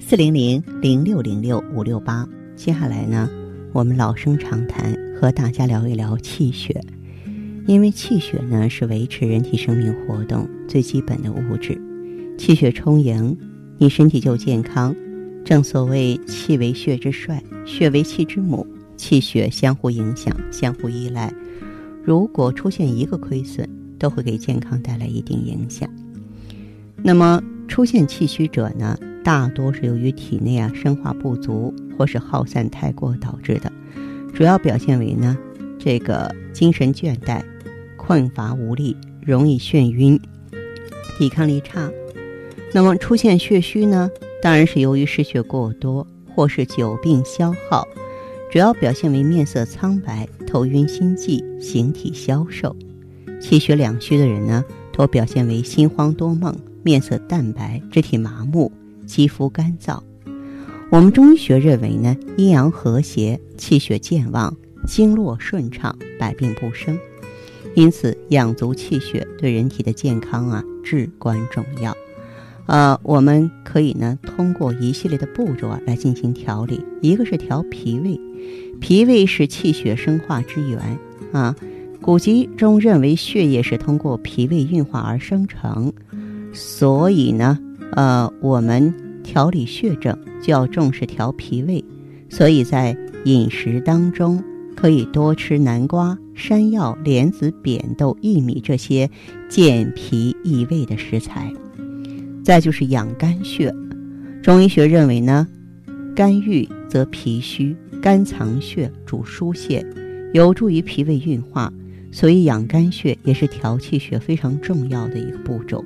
四零零零六零六五六八，接下来呢，我们老生常谈，和大家聊一聊气血。因为气血呢是维持人体生命活动最基本的物质，气血充盈，你身体就健康。正所谓气为血之帅，血为气之母，气血相互影响，相互依赖。如果出现一个亏损，都会给健康带来一定影响。那么出现气虚者呢？大多是由于体内啊生化不足或是耗散太过导致的，主要表现为呢这个精神倦怠、困乏无力、容易眩晕、抵抗力差。那么出现血虚呢，当然是由于失血过多或是久病消耗，主要表现为面色苍白、头晕心悸、形体消瘦。气血两虚的人呢，多表现为心慌多梦、面色淡白、肢体麻木。肌肤干燥，我们中医学认为呢，阴阳和谐，气血健旺，经络顺畅，百病不生。因此，养足气血对人体的健康啊至关重要。呃，我们可以呢通过一系列的步骤啊来进行调理。一个是调脾胃，脾胃是气血生化之源啊。古籍中认为血液是通过脾胃运化而生成，所以呢。呃，我们调理血症就要重视调脾胃，所以在饮食当中可以多吃南瓜、山药、莲子、扁豆、薏米这些健脾益胃的食材。再就是养肝血，中医学认为呢，肝郁则脾虚，肝藏血主疏泄，有助于脾胃运化，所以养肝血也是调气血非常重要的一个步骤。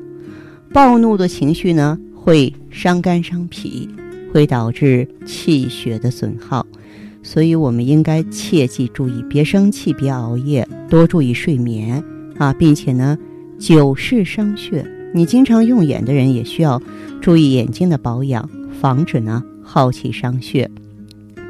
暴怒的情绪呢，会伤肝伤脾，会导致气血的损耗，所以我们应该切记注意，别生气，别熬夜，多注意睡眠啊，并且呢，久视伤血。你经常用眼的人也需要注意眼睛的保养，防止呢耗气伤血。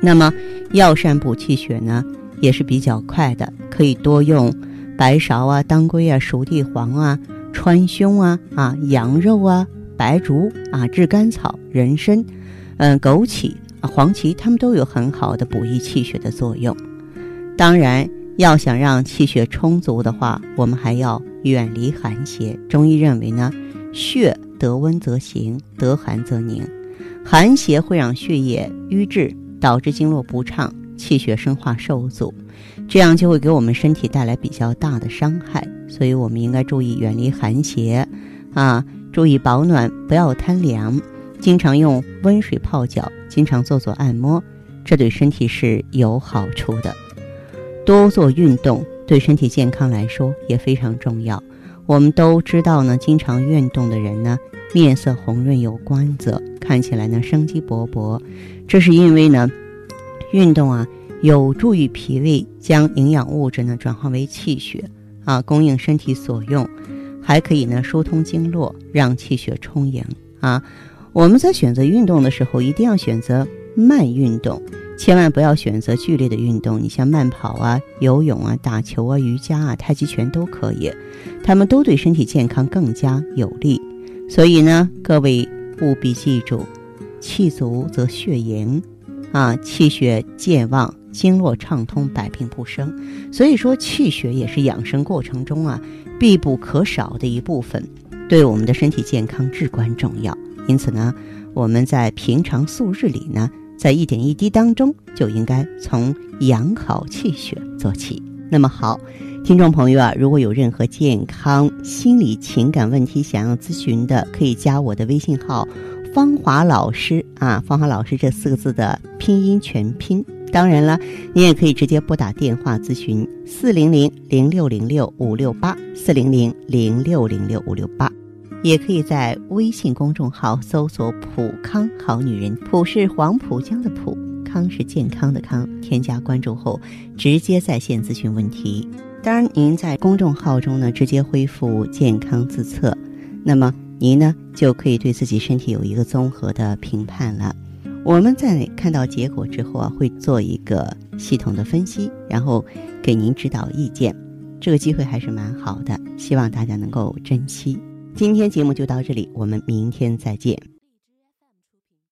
那么药膳补气血呢，也是比较快的，可以多用白芍啊、当归啊、熟地黄啊。川芎啊啊，羊肉啊，白术啊，炙甘草、人参，嗯，枸杞啊，黄芪，它们都有很好的补益气血的作用。当然，要想让气血充足的话，我们还要远离寒邪。中医认为呢，血得温则行，得寒则凝。寒邪会让血液瘀滞，导致经络不畅，气血生化受阻，这样就会给我们身体带来比较大的伤害。所以，我们应该注意远离寒邪，啊，注意保暖，不要贪凉，经常用温水泡脚，经常做做按摩，这对身体是有好处的。多做运动对身体健康来说也非常重要。我们都知道呢，经常运动的人呢，面色红润有光泽，看起来呢生机勃勃，这是因为呢，运动啊有助于脾胃将营养物质呢转化为气血。啊，供应身体所用，还可以呢疏通经络，让气血充盈啊。我们在选择运动的时候，一定要选择慢运动，千万不要选择剧烈的运动。你像慢跑啊、游泳啊、打球啊、瑜伽啊、太极拳都可以，他们都对身体健康更加有利。所以呢，各位务必记住，气足则血盈，啊，气血健旺。经络畅通，百病不生。所以说，气血也是养生过程中啊必不可少的一部分，对我们的身体健康至关重要。因此呢，我们在平常素日里呢，在一点一滴当中，就应该从养好气血做起。那么好，听众朋友啊，如果有任何健康、心理、情感问题想要咨询的，可以加我的微信号“芳华老师”啊，“芳华老师”这四个字的拼音全拼。当然了，你也可以直接拨打电话咨询四零零零六零六五六八四零零零六零六五六八，也可以在微信公众号搜索“普康好女人”，普是黄浦江的普。康是健康的康，添加关注后直接在线咨询问题。当然，您在公众号中呢直接恢复健康自测，那么您呢就可以对自己身体有一个综合的评判了。我们在看到结果之后啊，会做一个系统的分析，然后给您指导意见。这个机会还是蛮好的，希望大家能够珍惜。今天节目就到这里，我们明天再见。